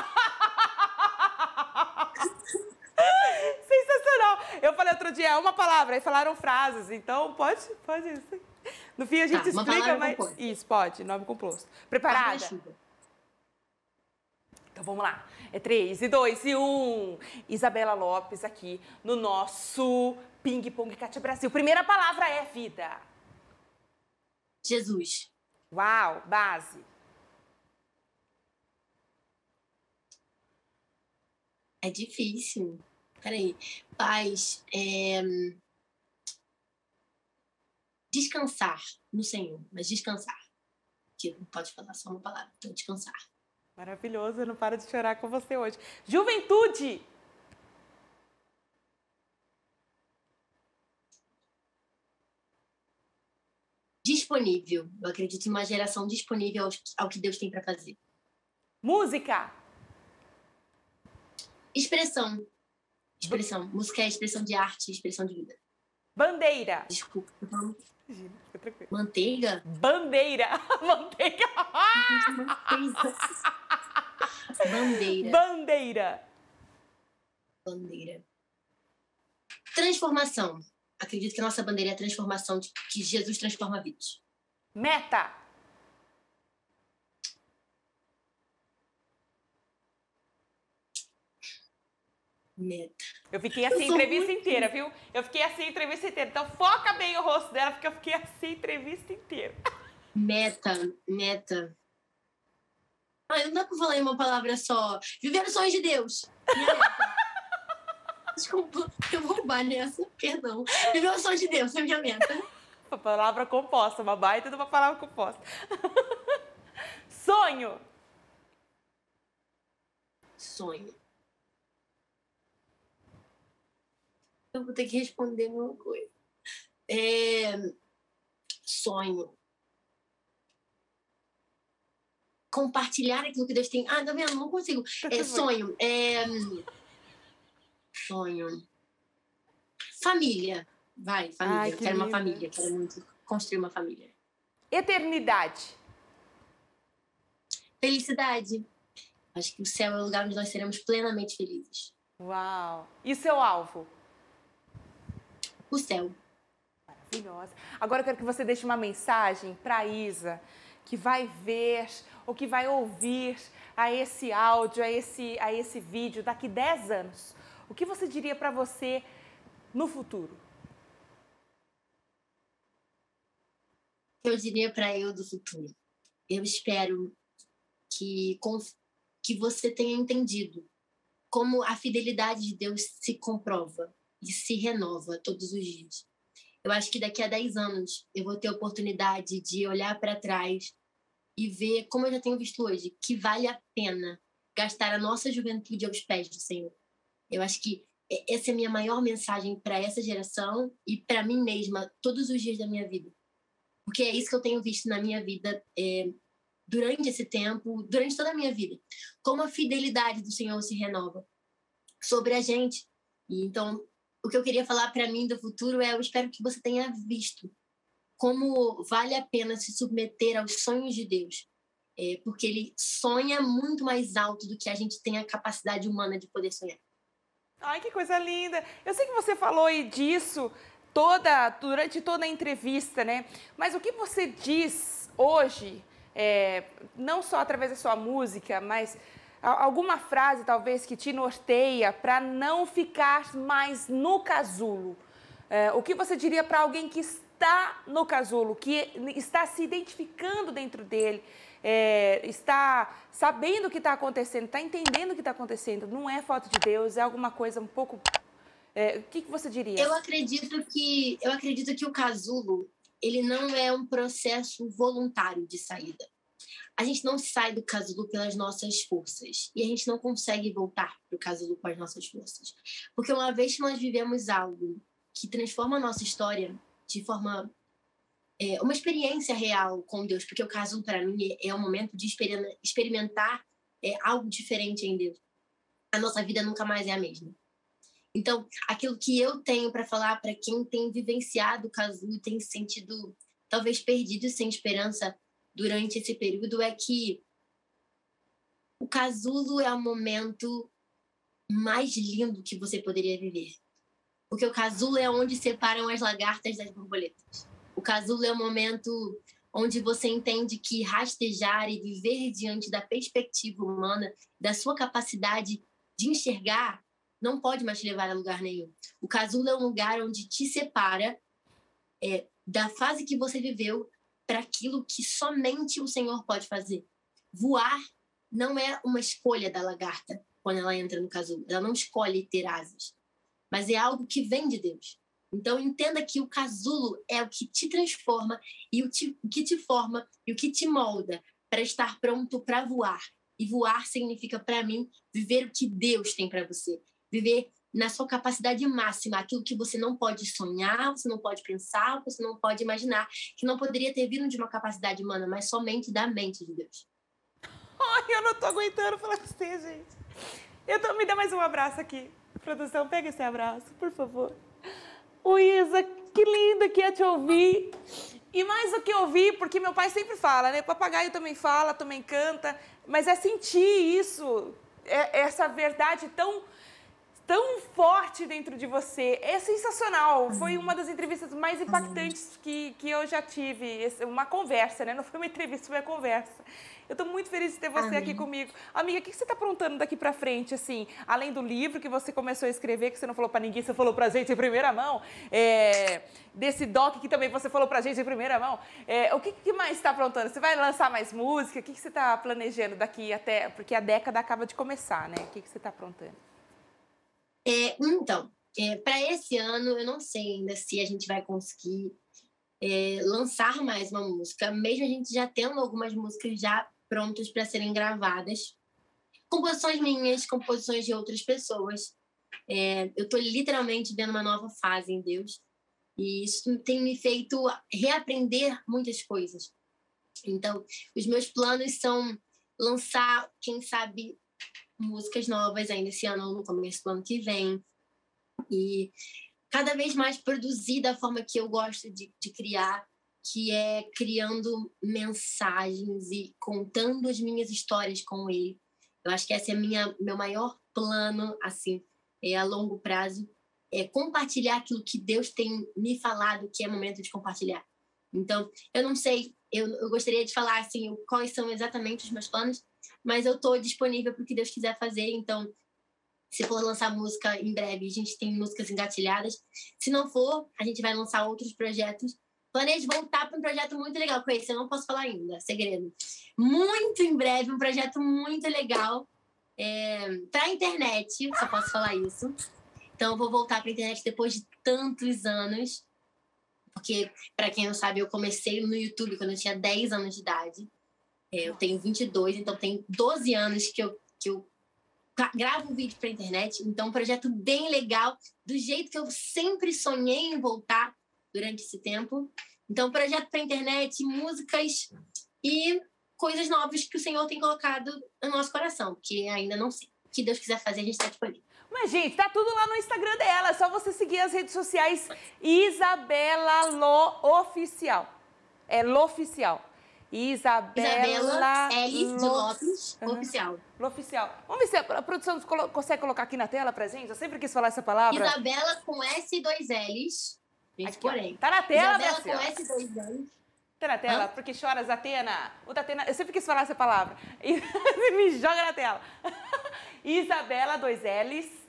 Sensacional! Eu falei outro dia, é uma palavra, aí falaram frases, então pode, pode isso. No fim a gente tá, explica, mas. Composta. Isso, pode, nome composto. Preparada? Então vamos lá. É 3 e 2 e 1. Um. Isabela Lopes aqui no nosso Ping Pong Cátia Brasil. Primeira palavra é vida. Jesus. Uau, base. É difícil. Peraí. Paz. É... Descansar no Senhor, mas descansar. Que não pode falar só uma palavra, então descansar. Maravilhoso, eu não paro de chorar com você hoje. Juventude! Disponível. Eu acredito em uma geração disponível ao, ao que Deus tem para fazer. Música! Expressão. Expressão. Música é expressão de arte, expressão de vida. Bandeira. Desculpa. Imagina, fica tranquilo. Manteiga? Bandeira. Manteiga. Bandeira. Bandeira. Bandeira. Transformação. Acredito que a nossa bandeira é a transformação, de que Jesus transforma vidas. Meta. Meta. Eu fiquei assim a entrevista inteira, viu? Eu fiquei assim a entrevista inteira. Então foca bem o rosto dela, porque eu fiquei assim a entrevista inteira. Meta, meta. Ah, não dá pra falar em uma palavra só. Viver os sonhos de Deus. Desculpa, eu vou roubar nessa, perdão. Viver os sonhos de Deus é minha meta. Uma palavra composta, uma baita de uma palavra composta. Sonho. Sonho. eu vou ter que responder uma coisa. É... Sonho. Compartilhar aquilo que Deus tem. Ah, tá vendo? Não consigo. Tá é sonho. É... Sonho. Família. Vai, família. Ai, que quero lindo. uma família. Quero muito construir uma família. Eternidade. Felicidade. Acho que o céu é o lugar onde nós seremos plenamente felizes. Uau! E seu alvo? O céu. Maravilhosa. Agora eu quero que você deixe uma mensagem para Isa, que vai ver ou que vai ouvir a esse áudio, a esse, a esse vídeo daqui 10 anos. O que você diria para você no futuro? Eu diria para eu do futuro. Eu espero que, que você tenha entendido como a fidelidade de Deus se comprova e se renova todos os dias. Eu acho que daqui a 10 anos eu vou ter a oportunidade de olhar para trás e ver, como eu já tenho visto hoje, que vale a pena gastar a nossa juventude aos pés do Senhor. Eu acho que essa é a minha maior mensagem para essa geração e para mim mesma, todos os dias da minha vida. Porque é isso que eu tenho visto na minha vida é, durante esse tempo, durante toda a minha vida. Como a fidelidade do Senhor se renova sobre a gente. E então, o que eu queria falar para mim do futuro é: eu espero que você tenha visto como vale a pena se submeter aos sonhos de Deus. É, porque ele sonha muito mais alto do que a gente tem a capacidade humana de poder sonhar. Ai, que coisa linda! Eu sei que você falou disso toda durante toda a entrevista, né? Mas o que você diz hoje, é, não só através da sua música, mas alguma frase talvez que te norteia para não ficar mais no casulo? É, o que você diria para alguém que está no casulo, que está se identificando dentro dele, é, está sabendo o que está acontecendo, está entendendo o que está acontecendo, não é falta de Deus, é alguma coisa um pouco. É, o que, que você diria? Eu acredito que eu acredito que o casulo ele não é um processo voluntário de saída. A gente não sai do casulo pelas nossas forças e a gente não consegue voltar para o casulo com as nossas forças, porque uma vez que nós vivemos algo que transforma a nossa história, de forma é, uma experiência real com Deus, porque o caso para mim é, um momento de experimentar é, algo diferente em Deus. A nossa vida nunca mais é a mesma. Então, aquilo que eu tenho para falar para quem tem vivenciado o casulo e tem se sentido talvez perdido sem esperança durante esse período é que o casulo é o momento mais lindo que você poderia viver. Porque o casulo é onde separam as lagartas das borboletas. O casulo é o momento onde você entende que rastejar e viver diante da perspectiva humana, da sua capacidade de enxergar, não pode mais te levar a lugar nenhum. O casulo é um lugar onde te separa é, da fase que você viveu para aquilo que somente o Senhor pode fazer. Voar não é uma escolha da lagarta quando ela entra no casulo. Ela não escolhe ter asas mas é algo que vem de Deus. Então entenda que o casulo é o que te transforma e o, te, o que te forma e o que te molda para estar pronto para voar. E voar significa para mim viver o que Deus tem para você, viver na sua capacidade máxima, aquilo que você não pode sonhar, você não pode pensar, você não pode imaginar, que não poderia ter vindo de uma capacidade humana, mas somente da mente de Deus. Ai, eu não tô aguentando falar com você, gente. Eu tô, me dá mais um abraço aqui. Produção, pega esse abraço, por favor. O Isa, que linda que é te ouvir. E mais do que ouvir, porque meu pai sempre fala, né? Papagaio também fala, também canta, mas é sentir isso, é, essa verdade tão tão forte dentro de você. É sensacional. Foi uma das entrevistas mais impactantes que, que eu já tive. Uma conversa, né? Não foi uma entrevista, foi uma conversa. Eu estou muito feliz de ter você Amém. aqui comigo. Amiga, o que você está aprontando daqui para frente, assim? Além do livro que você começou a escrever, que você não falou para ninguém, você falou para a gente em primeira mão. É, desse doc que também você falou para a gente em primeira mão. É, o que, que mais está aprontando? Você vai lançar mais música? O que, que você está planejando daqui até... Porque a década acaba de começar, né? O que, que você está aprontando? É, então, é, para esse ano, eu não sei ainda se a gente vai conseguir é, lançar mais uma música, mesmo a gente já tendo algumas músicas já prontas para serem gravadas. Composições minhas, composições de outras pessoas. É, eu estou literalmente vendo uma nova fase em Deus. E isso tem me feito reaprender muitas coisas. Então, os meus planos são lançar, quem sabe, músicas novas ainda esse ano, no começo do ano que vem. E cada vez mais produzir da forma que eu gosto de, de criar, que é criando mensagens e contando as minhas histórias com ele. Eu acho que esse é minha meu maior plano assim, é a longo prazo, é compartilhar aquilo que Deus tem me falado que é momento de compartilhar. Então, eu não sei, eu, eu gostaria de falar assim, quais são exatamente os meus planos, mas eu estou disponível para o que Deus quiser fazer. Então, se for lançar música em breve, a gente tem músicas engatilhadas. Se não for, a gente vai lançar outros projetos. Planejo voltar para um projeto muito legal com esse, eu não posso falar ainda, segredo. Muito em breve, um projeto muito legal é, para a internet, só posso falar isso. Então, eu vou voltar para a internet depois de tantos anos. Porque, para quem não sabe, eu comecei no YouTube quando eu tinha 10 anos de idade. É, eu tenho 22, então tem 12 anos que eu, que eu gravo um vídeo para internet. Então, um projeto bem legal, do jeito que eu sempre sonhei em voltar durante esse tempo. Então, projeto para internet, músicas e coisas novas que o Senhor tem colocado no nosso coração, que ainda não sei. O que Deus quiser fazer, a gente está disponível. Mas, gente, tá tudo lá no Instagram dela. É só você seguir as redes sociais Isabela Lo Oficial. É Lo Oficial. Isabela, Isabela L. de Lopes, uhum. oficial. Oficial. Vamos ver se a produção consegue colocar aqui na tela pra gente. Eu sempre quis falar essa palavra. Isabela com S e dois L's. Gente, porém. Tá na tela, Isabela com S e dois L's. Tá na tela? Hã? Porque choras, Atena. O Atena, eu sempre quis falar essa palavra. Me joga na tela. Isabela, dois L's.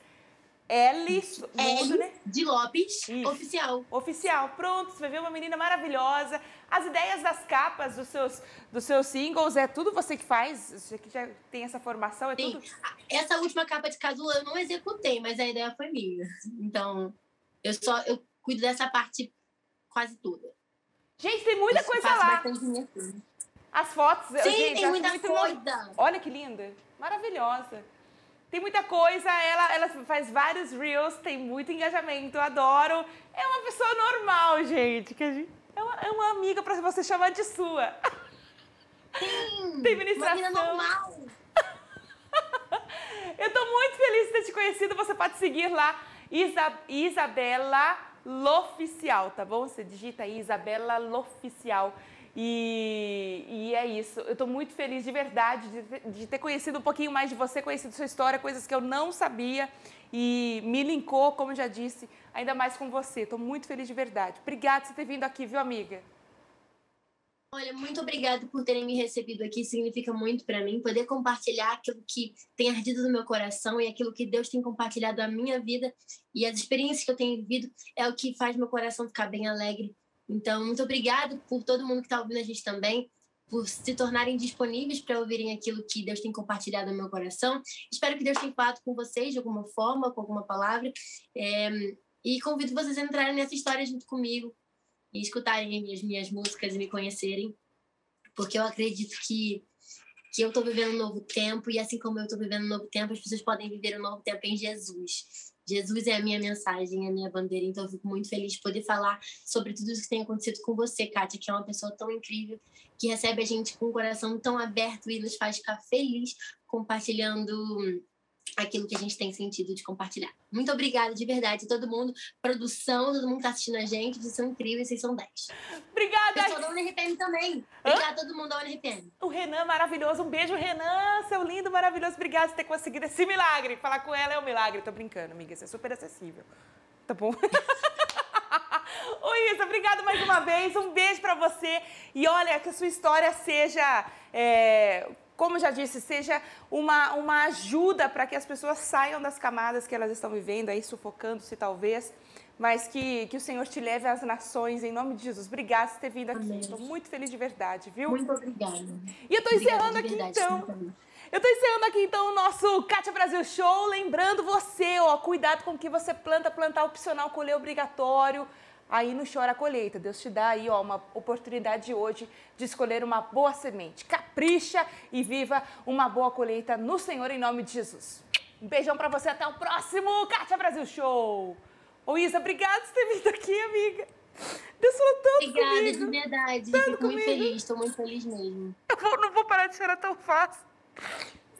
L, né? de Lopes, Isso. oficial. Oficial. Pronto, você vai ver uma menina maravilhosa. As ideias das capas dos seus, dos seus singles, é tudo você que faz? Você que já tem essa formação, é Sim. tudo? Essa última capa de Casula eu não executei, mas a ideia foi minha. Então, eu só eu cuido dessa parte quase toda. Gente, tem muita eu coisa lá. As fotos, Sim, gente, tem muita coisa. Olha que linda. Maravilhosa. Tem muita coisa, ela, ela faz vários reels, tem muito engajamento, adoro. É uma pessoa normal, gente. Que gente é, uma, é uma amiga para você chamar de sua. Sim, tem ministração. Uma normal. Eu tô muito feliz de ter te conhecido. Você pode seguir lá, Isa, Isabela Loficial, tá bom? Você digita aí, Isabela Loficial. E, e, é isso. Eu estou muito feliz de verdade de, de, ter conhecido um pouquinho mais de você, conhecido sua história, coisas que eu não sabia e me linkou, como já disse, ainda mais com você. Estou muito feliz de verdade. Obrigada por você ter vindo aqui, viu, amiga? Olha, muito obrigada por terem me recebido aqui. Significa muito para mim poder compartilhar aquilo que tem ardido no meu coração e aquilo que Deus tem compartilhado na minha vida e as experiências que eu tenho vivido é o que faz meu coração ficar bem alegre então, muito obrigado por todo mundo que está ouvindo a gente também, por se tornarem disponíveis para ouvirem aquilo que Deus tem compartilhado no meu coração. Espero que Deus tenha falado com vocês de alguma forma, com alguma palavra. É, e convido vocês a entrarem nessa história junto comigo e escutarem as minhas músicas e me conhecerem, porque eu acredito que que eu estou vivendo um novo tempo e assim como eu estou vivendo um novo tempo, as pessoas podem viver um novo tempo em Jesus. Jesus é a minha mensagem, é a minha bandeira, então eu fico muito feliz de poder falar sobre tudo isso que tem acontecido com você, Kátia, que é uma pessoa tão incrível, que recebe a gente com o coração tão aberto e nos faz ficar feliz compartilhando aquilo que a gente tem sentido de compartilhar. Muito obrigada, de verdade, todo mundo, produção, todo mundo que tá assistindo a gente, vocês são incríveis, vocês são 10. Obrigada! Pessoal da UNRPM também. Obrigada a todo mundo da UNRPM. O Renan, maravilhoso. Um beijo, Renan, seu lindo, maravilhoso. Obrigada por ter conseguido esse milagre. Falar com ela é um milagre. Tô brincando, amiga, você é super acessível. Tá bom? Oi, Isa, obrigada mais uma vez. Um beijo para você. E olha, que a sua história seja... É como já disse, seja uma, uma ajuda para que as pessoas saiam das camadas que elas estão vivendo, aí sufocando-se talvez, mas que, que o Senhor te leve às nações, em nome de Jesus. Obrigada por ter vindo aqui. Estou muito feliz de verdade, viu? Muito obrigada. E eu estou encerrando aqui verdade, então. Eu estou encerrando aqui então o nosso Kátia Brasil Show, lembrando você, ó, cuidado com o que você planta, plantar opcional, colher obrigatório aí no Chora a Colheita. Deus te dá aí ó, uma oportunidade hoje de escolher uma boa semente. Capricha e viva uma boa colheita no Senhor em nome de Jesus. Um beijão para você, até o próximo Kátia Brasil Show. Ô Isa, obrigada por ter vindo aqui, amiga. Deus falou tanto Obrigada, comigo. de verdade. Tanto Fico comigo. muito feliz, estou muito feliz mesmo. Eu vou, não vou parar de chorar tão fácil.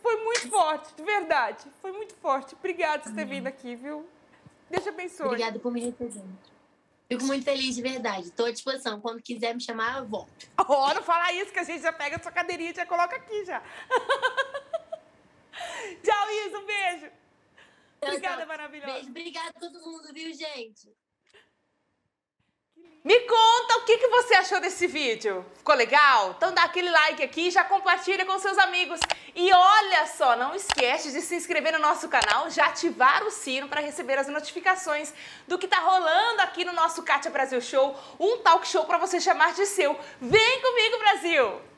Foi muito forte, de verdade. Foi muito forte. Obrigada por ter vindo aqui, viu? Deus te abençoe. Obrigada por me receber. Fico muito feliz, de verdade. Estou à disposição. Quando quiser me chamar, eu volto. Oh, não fala isso, que a gente já pega a sua cadeirinha e já coloca aqui já. Tchau, Isa. Um beijo. Obrigada, maravilhosa. Beijo. Obrigada a todo mundo, viu, gente? Me conta o que, que você achou desse vídeo. Ficou legal? Então dá aquele like aqui, já compartilha com seus amigos. E olha só, não esquece de se inscrever no nosso canal, já ativar o sino para receber as notificações do que tá rolando aqui no nosso Kátia Brasil Show, um talk show para você chamar de seu. Vem comigo, Brasil!